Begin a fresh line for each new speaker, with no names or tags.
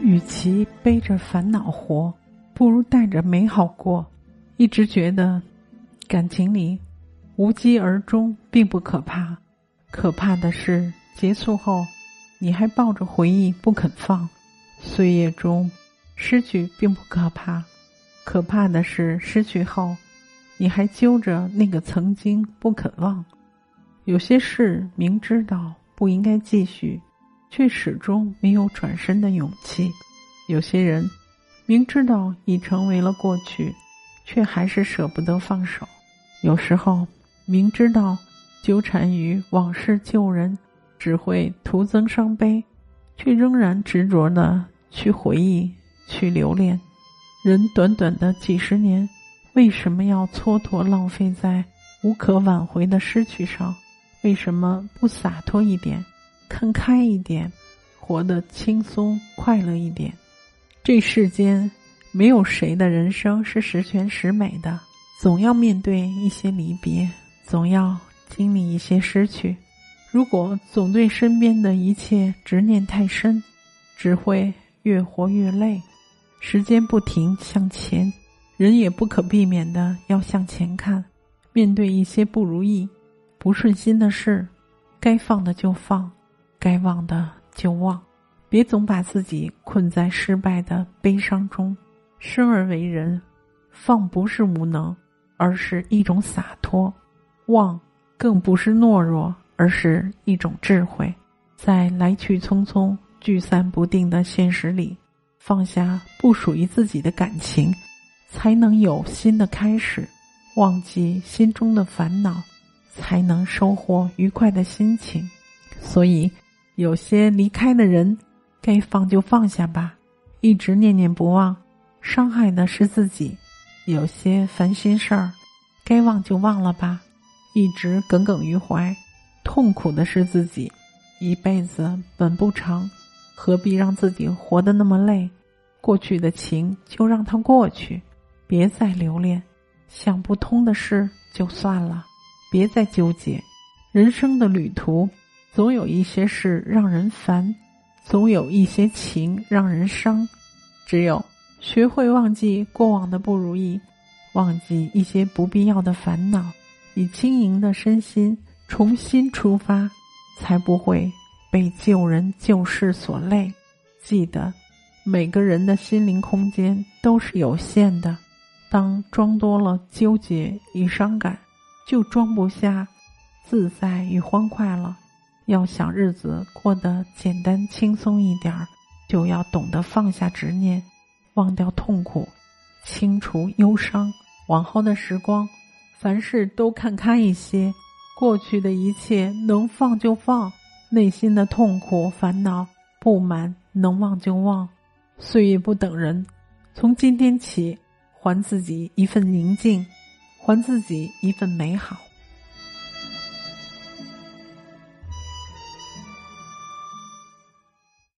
与其背着烦恼活，不如带着美好过。一直觉得感情里无疾而终并不可怕，可怕的是结束后你还抱着回忆不肯放。岁月中失去并不可怕，可怕的是失去后你还揪着那个曾经不肯忘。有些事明知道不应该继续。却始终没有转身的勇气。有些人明知道已成为了过去，却还是舍不得放手。有时候明知道纠缠于往事旧人只会徒增伤悲，却仍然执着的去回忆、去留恋。人短短的几十年，为什么要蹉跎浪费在无可挽回的失去上？为什么不洒脱一点？看开一点，活得轻松快乐一点。这世间没有谁的人生是十全十美的，总要面对一些离别，总要经历一些失去。如果总对身边的一切执念太深，只会越活越累。时间不停向前，人也不可避免的要向前看。面对一些不如意、不顺心的事，该放的就放。该忘的就忘，别总把自己困在失败的悲伤中。生而为人，放不是无能，而是一种洒脱；忘更不是懦弱，而是一种智慧。在来去匆匆、聚散不定的现实里，放下不属于自己的感情，才能有新的开始；忘记心中的烦恼，才能收获愉快的心情。所以。有些离开的人，该放就放下吧。一直念念不忘，伤害的是自己；有些烦心事儿，该忘就忘了吧。一直耿耿于怀，痛苦的是自己。一辈子本不长，何必让自己活得那么累？过去的情就让它过去，别再留恋。想不通的事就算了，别再纠结。人生的旅途。总有一些事让人烦，总有一些情让人伤。只有学会忘记过往的不如意，忘记一些不必要的烦恼，以轻盈的身心重新出发，才不会被旧人旧事所累。记得，每个人的心灵空间都是有限的，当装多了纠结与伤感，就装不下自在与欢快了。要想日子过得简单轻松一点儿，就要懂得放下执念，忘掉痛苦，清除忧伤。往后的时光，凡事都看开一些，过去的一切能放就放，内心的痛苦、烦恼、不满能忘就忘。岁月不等人，从今天起，还自己一份宁静，还自己一份美好。